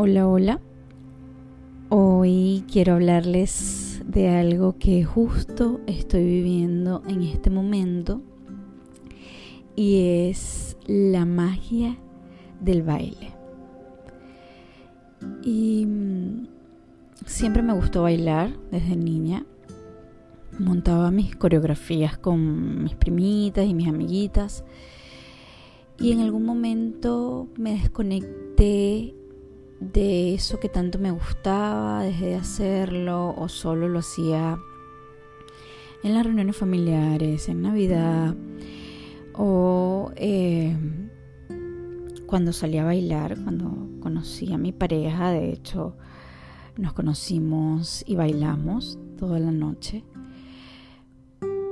Hola, hola. Hoy quiero hablarles de algo que justo estoy viviendo en este momento y es la magia del baile. Y mm, siempre me gustó bailar desde niña. Montaba mis coreografías con mis primitas y mis amiguitas. Y en algún momento me desconecté de eso que tanto me gustaba, dejé de hacerlo o solo lo hacía en las reuniones familiares, en Navidad o eh, cuando salí a bailar, cuando conocí a mi pareja, de hecho nos conocimos y bailamos toda la noche,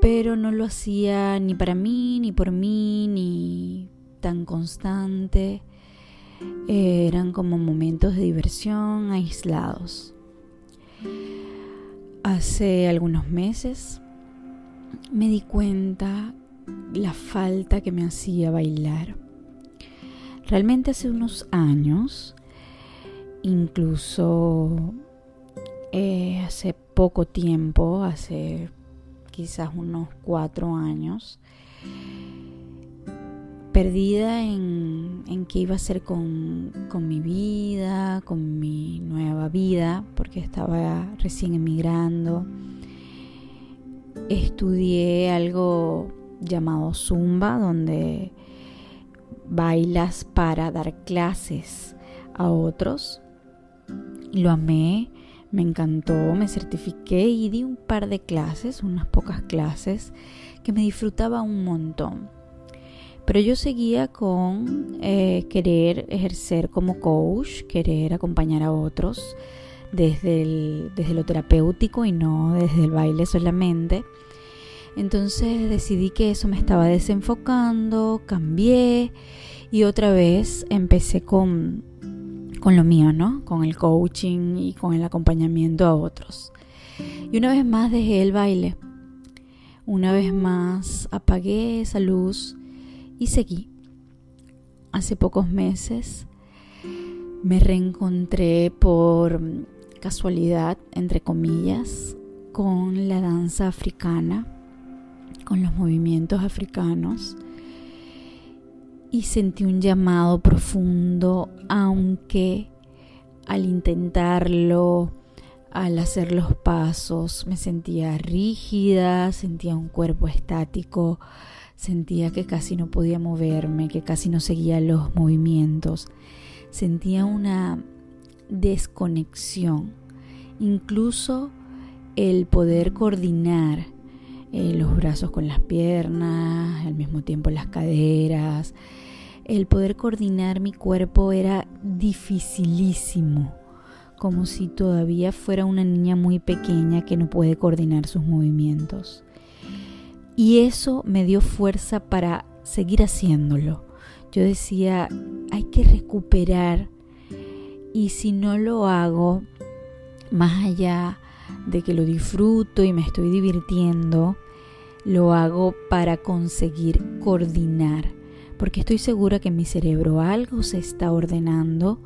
pero no lo hacía ni para mí, ni por mí, ni tan constante eh, eran como momentos de diversión aislados. Hace algunos meses me di cuenta la falta que me hacía bailar. Realmente hace unos años, incluso eh, hace poco tiempo, hace quizás unos cuatro años, perdida en, en qué iba a hacer con, con, mi vida, con mi nueva vida, porque estaba recién emigrando. Estudié algo llamado Zumba, donde bailas para dar clases a otros. Lo amé, me encantó, me certifiqué y di un par de clases, unas pocas clases, que me disfrutaba un montón pero yo seguía con eh, querer ejercer como coach, querer acompañar a otros desde, desde lo terapéutico y no desde el baile solamente. Entonces decidí que eso me estaba desenfocando, cambié y otra vez empecé con, con lo mío, ¿no? Con el coaching y con el acompañamiento a otros. Y una vez más dejé el baile. Una vez más apagué esa luz y seguí. Hace pocos meses me reencontré por casualidad, entre comillas, con la danza africana, con los movimientos africanos y sentí un llamado profundo, aunque al intentarlo, al hacer los pasos, me sentía rígida, sentía un cuerpo estático, Sentía que casi no podía moverme, que casi no seguía los movimientos. Sentía una desconexión. Incluso el poder coordinar eh, los brazos con las piernas, al mismo tiempo las caderas, el poder coordinar mi cuerpo era dificilísimo, como si todavía fuera una niña muy pequeña que no puede coordinar sus movimientos. Y eso me dio fuerza para seguir haciéndolo. Yo decía, hay que recuperar y si no lo hago, más allá de que lo disfruto y me estoy divirtiendo, lo hago para conseguir coordinar. Porque estoy segura que en mi cerebro algo se está ordenando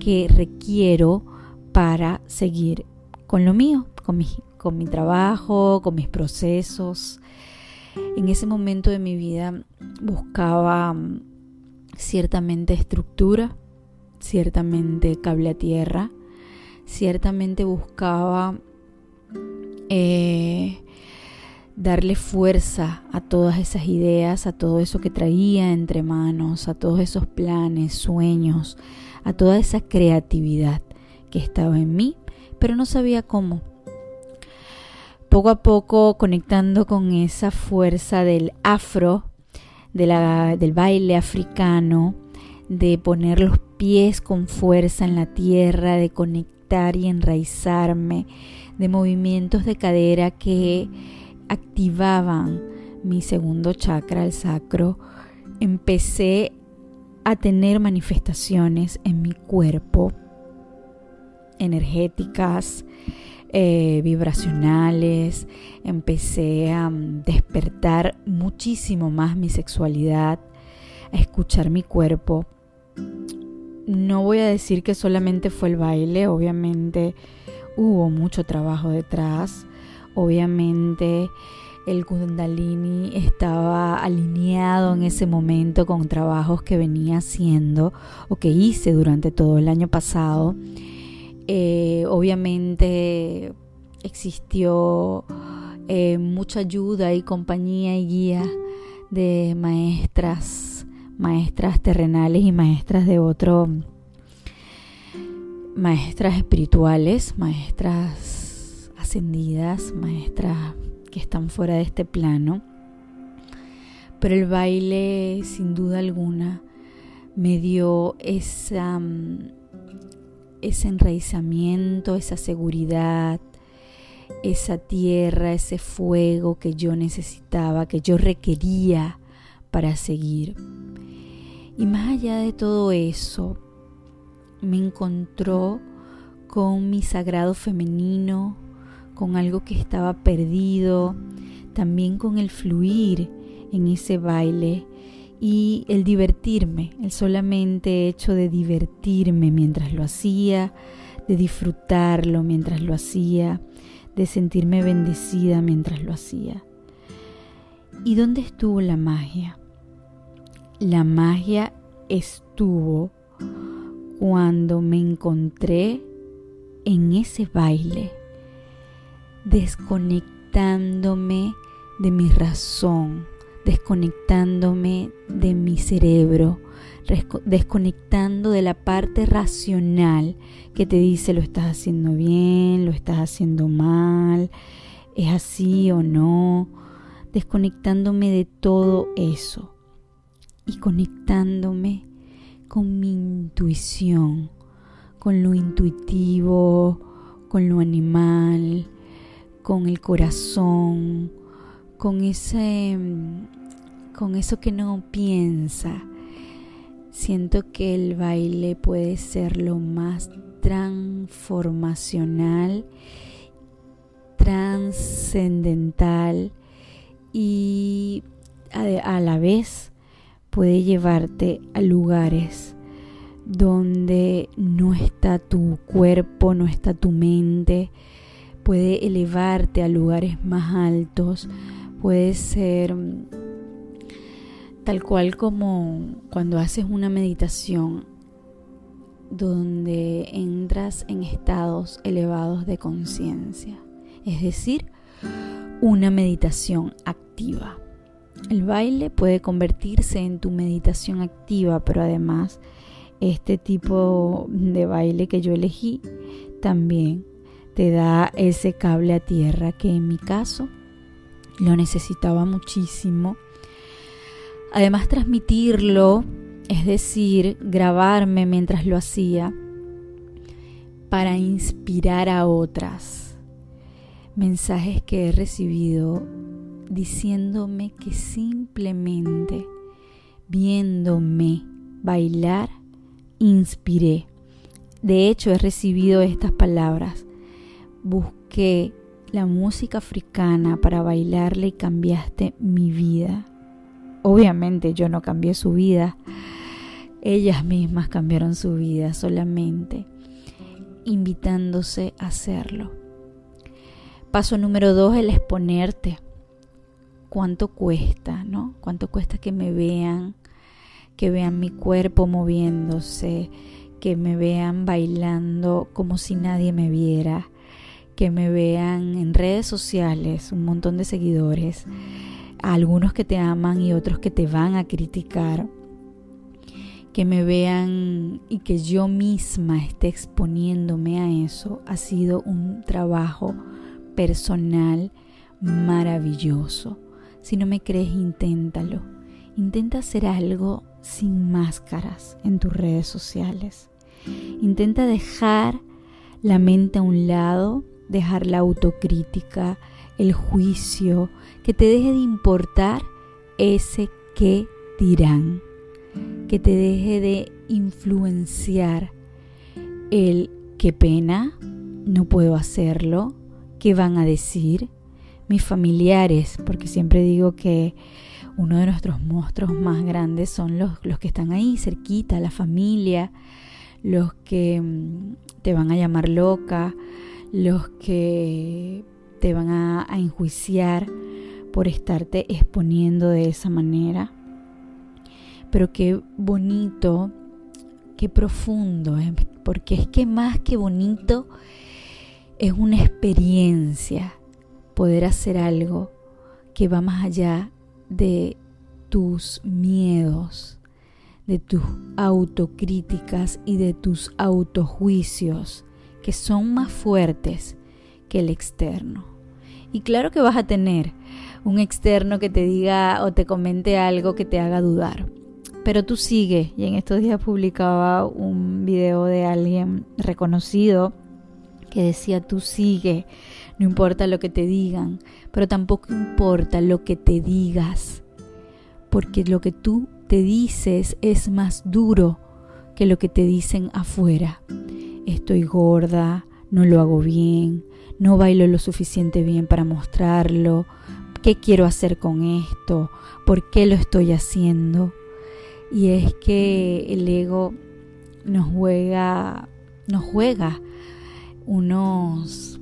que requiero para seguir con lo mío, con mi, con mi trabajo, con mis procesos. En ese momento de mi vida buscaba mm, ciertamente estructura, ciertamente cable a tierra, ciertamente buscaba eh, darle fuerza a todas esas ideas, a todo eso que traía entre manos, a todos esos planes, sueños, a toda esa creatividad que estaba en mí, pero no sabía cómo poco a poco conectando con esa fuerza del afro, del baile africano, de poner los pies con fuerza en la tierra, de conectar y enraizarme, de movimientos de cadera que activaban mi segundo chakra, el sacro, empecé a tener manifestaciones en mi cuerpo energéticas, eh, vibracionales, empecé a mm, despertar muchísimo más mi sexualidad, a escuchar mi cuerpo. no voy a decir que solamente fue el baile, obviamente hubo mucho trabajo detrás, obviamente el kundalini estaba alineado en ese momento con trabajos que venía haciendo o que hice durante todo el año pasado. Eh, obviamente existió eh, mucha ayuda y compañía y guía de maestras, maestras terrenales y maestras de otro, maestras espirituales, maestras ascendidas, maestras que están fuera de este plano. Pero el baile, sin duda alguna, me dio esa, mm, ese enraizamiento, esa seguridad, esa tierra, ese fuego que yo necesitaba, que yo requería para seguir. Y más allá de todo eso, me encontró con mi sagrado femenino, con algo que estaba perdido, también con el fluir en ese baile y el divertirme, el solamente hecho de divertirme mientras lo hacía, de disfrutarlo mientras lo hacía, de sentirme bendecida mientras lo hacía. ¿Y dónde estuvo la magia? La magia estuvo cuando me encontré en ese baile, desconectándome de mi razón, desconectándome de mi cerebro, desconectando de la parte racional que te dice lo estás haciendo bien, lo estás haciendo mal, es así o no, desconectándome de todo eso y conectándome con mi intuición, con lo intuitivo, con lo animal, con el corazón, con ese con eso que no piensa. Siento que el baile puede ser lo más transformacional, trascendental y a, la vez puede llevarte a lugares donde no está tu cuerpo, no está tu mente, puede elevarte a lugares más altos, puede ser tal cual como cuando haces una meditación donde entras en estados elevados de conciencia, es decir, una meditación activa. El baile puede convertirse en tu meditación activa, pero además este tipo de baile que yo elegí también te da ese cable a tierra que en mi caso lo necesitaba muchísimo Además transmitirlo, es decir, grabarme mientras lo hacía, para inspirar a otras. Mensajes que he recibido diciéndome que simplemente viéndome bailar, inspiré. De hecho, he recibido estas palabras. Busqué la música africana para bailarle y cambiaste mi vida. Obviamente yo no cambié su vida, ellas mismas cambiaron su vida solamente invitándose a hacerlo. Paso número dos, el exponerte. ¿Cuánto cuesta, no? ¿Cuánto cuesta que me vean, que vean mi cuerpo moviéndose, que me vean bailando como si nadie me viera, que me vean en redes sociales, un montón de seguidores? algunos que te aman y otros que te van a criticar, que me vean y que yo misma esté exponiéndome a eso, ha sido un trabajo personal maravilloso. Si no me crees, inténtalo. Intenta hacer algo sin máscaras en tus redes sociales. Intenta dejar la mente a un lado, dejar la autocrítica, el juicio, que te deje de importar ese que dirán, que te deje de influenciar el qué pena, no puedo hacerlo, qué van a decir mis familiares, porque siempre digo que uno de nuestros monstruos más grandes son los, los que están ahí cerquita, la familia, los que mm, te van a llamar loca, los que te van a, enjuiciar por estarte exponiendo de esa manera. Pero qué bonito, qué profundo, porque es que más que bonito es una experiencia poder hacer algo que va más allá de tus miedos, de tus autocríticas y de tus autojuicios, que son más fuertes que el externo. Y claro que vas a tener un externo que te diga o te comente algo que te haga dudar. Pero tú sigue, y en estos días publicaba un video de alguien reconocido que decía, tú sigue, no importa lo que te digan, pero tampoco importa lo que te digas, porque lo que tú te dices es más duro que lo que te dicen afuera. Estoy gorda, no lo hago bien, no bailo lo suficiente bien para mostrarlo, qué quiero hacer con esto, por qué lo estoy haciendo. Y es que el ego nos juega, nos juega unos,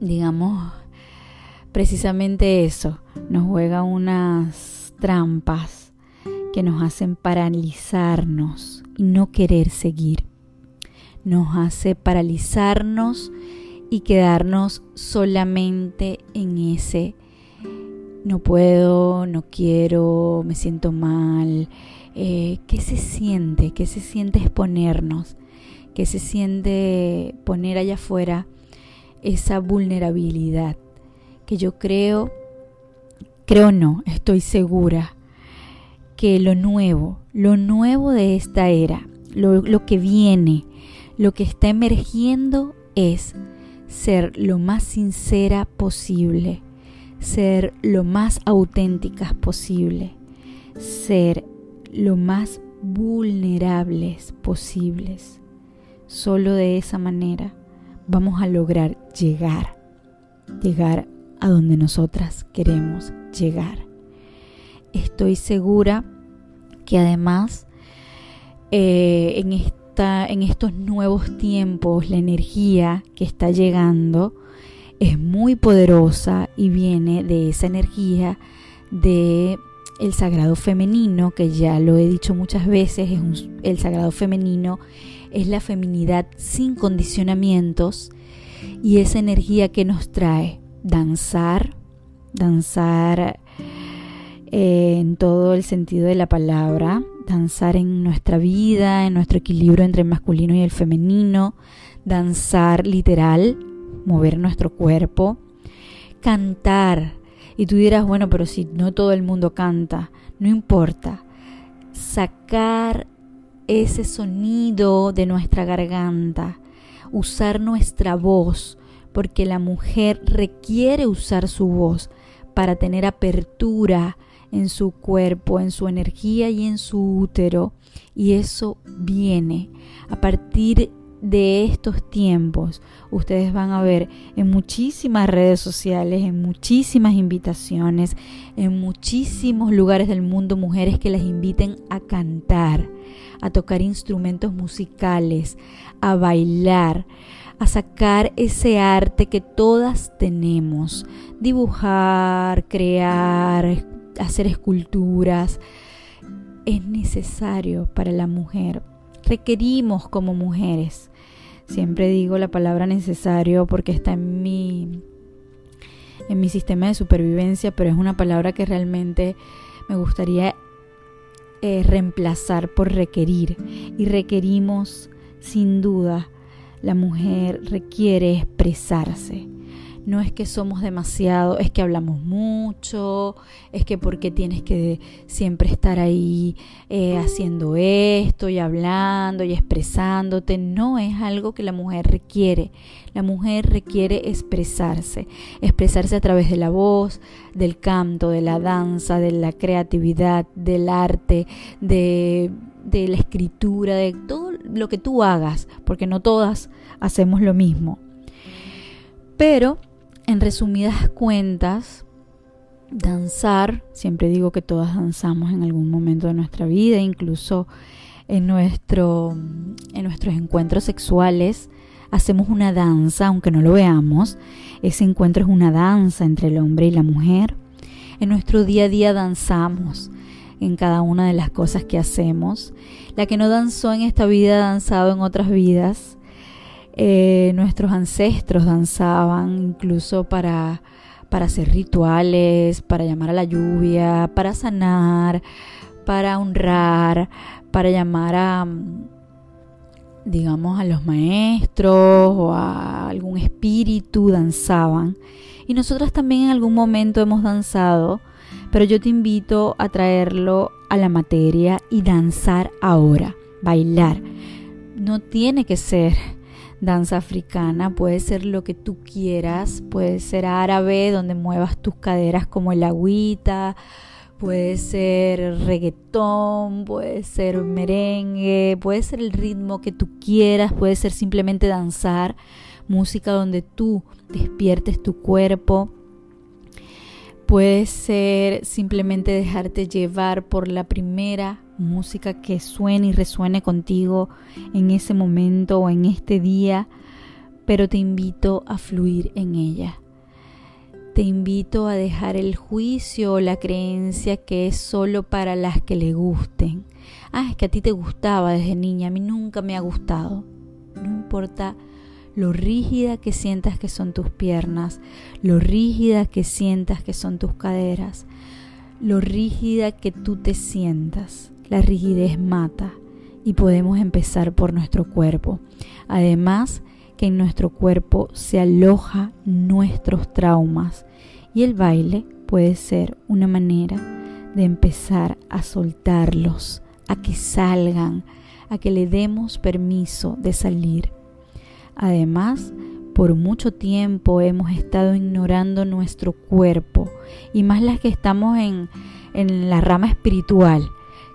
digamos, precisamente eso, nos juega unas trampas que nos hacen paralizarnos y no querer seguir. Nos hace paralizarnos y quedarnos solamente en ese no puedo, no quiero, me siento mal. Eh, ¿Qué se siente? ¿Qué se siente exponernos? ¿Qué se siente poner allá afuera esa vulnerabilidad? Que yo creo, creo no, estoy segura que lo nuevo, lo nuevo de esta era, lo, lo que viene, lo que está emergiendo es ser lo más sincera posible, ser lo más auténticas posible, ser lo más vulnerables posibles. Solo de esa manera vamos a lograr llegar, llegar a donde nosotras queremos llegar. Estoy segura que además eh, en, en estos nuevos tiempos la energía que está llegando. Es muy poderosa y viene de esa energía de el sagrado femenino, que ya lo he dicho muchas veces, es el sagrado femenino es la feminidad sin condicionamientos y esa energía que nos trae danzar, danzar eh, en todo el sentido de la palabra, danzar en nuestra vida, en nuestro equilibrio entre el masculino y el femenino, danzar literal, mover nuestro cuerpo, cantar. Y tú dirás, bueno, pero si no todo el mundo canta, no importa. Sacar ese sonido de nuestra garganta, usar nuestra voz, porque la mujer requiere usar su voz para tener apertura en su cuerpo, en su energía y en su útero. Y eso viene a partir de estos tiempos, ustedes van a ver en muchísimas redes sociales, en muchísimas invitaciones, en muchísimos lugares del mundo, mujeres que las inviten a cantar, a tocar instrumentos musicales, a bailar, a sacar ese arte que todas tenemos, dibujar, crear, hacer esculturas. Es necesario para la mujer. Requerimos como mujeres Siempre digo la palabra necesario porque está en mi en mi sistema de supervivencia, pero es una palabra que realmente me gustaría eh, reemplazar por requerir. Y requerimos, sin duda, la mujer requiere expresarse no es que somos demasiado, es que hablamos mucho, es que porque tienes que siempre estar ahí eh, haciendo esto y hablando y expresándote, no es algo que la mujer requiere. La mujer requiere expresarse, expresarse a través de la voz, del canto, de la danza, de la creatividad, del arte, de, de la escritura, de todo lo que tú hagas, porque no todas hacemos lo mismo. Pero en resumidas cuentas, danzar, siempre digo que todas danzamos en algún momento de nuestra vida, incluso en, nuestro, en nuestros encuentros sexuales hacemos una danza, aunque no lo veamos. Ese encuentro es una danza entre el hombre y la mujer. En nuestro día a día danzamos en cada una de las cosas que hacemos. La que no danzó en esta vida ha danzado en otras vidas. Eh, nuestros ancestros danzaban incluso para, para hacer rituales, para llamar a la lluvia, para sanar, para honrar, para llamar a, digamos, a los maestros o a algún espíritu, danzaban. Y nosotras también en algún momento hemos danzado, pero yo te invito a traerlo a la materia y danzar ahora, bailar. No tiene que ser danza africana, puede ser lo que tú quieras, puede ser árabe donde muevas tus caderas como el agüita, puede ser reggaetón, puede ser merengue, puede ser el ritmo que tú quieras, puede ser simplemente danzar, música donde tú despiertes tu cuerpo. Puede ser simplemente dejarte llevar por la primera música que suene y resuene contigo en ese momento o en este día, pero te invito a fluir en ella. Te invito a dejar el juicio o la creencia que es solo para las que le gusten. Ah, es que a ti te gustaba desde niña, a mí nunca me ha gustado. No importa lo rígida que sientas que son tus piernas, lo rígida que sientas que son tus caderas, lo rígida que tú te sientas. La rigidez mata y podemos empezar por nuestro cuerpo. Además, que en nuestro cuerpo se aloja nuestros traumas y el baile puede ser una manera de empezar a soltarlos, a que salgan, a que le demos permiso de salir. Además, por mucho tiempo hemos estado ignorando nuestro cuerpo y más las que estamos en, en la rama espiritual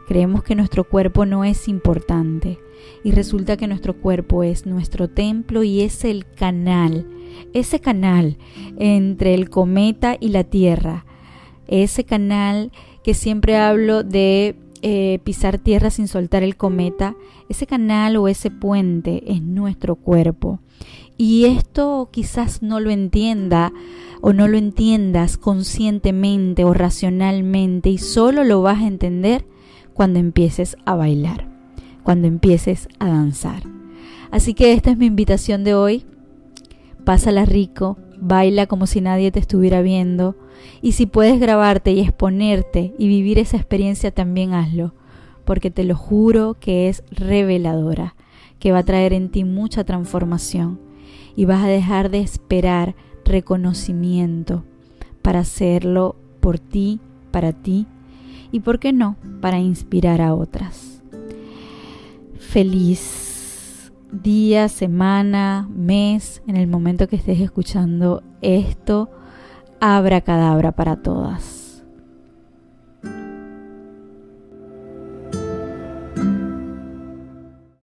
Creemos que nuestro cuerpo no es importante y resulta que nuestro cuerpo es nuestro templo y es el canal, ese canal entre el cometa y la tierra, ese canal que siempre hablo de eh, pisar tierra sin soltar el cometa, ese canal o ese puente es nuestro cuerpo. Y esto quizás no lo entienda o no lo entiendas conscientemente o racionalmente y solo lo vas a entender cuando empieces a bailar, cuando empieces a danzar. Así que esta es mi invitación de hoy. Pásala rico, baila como si nadie te estuviera viendo y si puedes grabarte y exponerte y vivir esa experiencia también hazlo, porque te lo juro que es reveladora, que va a traer en ti mucha transformación y vas a dejar de esperar reconocimiento para hacerlo por ti, para ti y, ¿por qué no?, para inspirar a otras. Feliz día, semana, mes, en el momento que estés escuchando esto, abra cadabra para todas.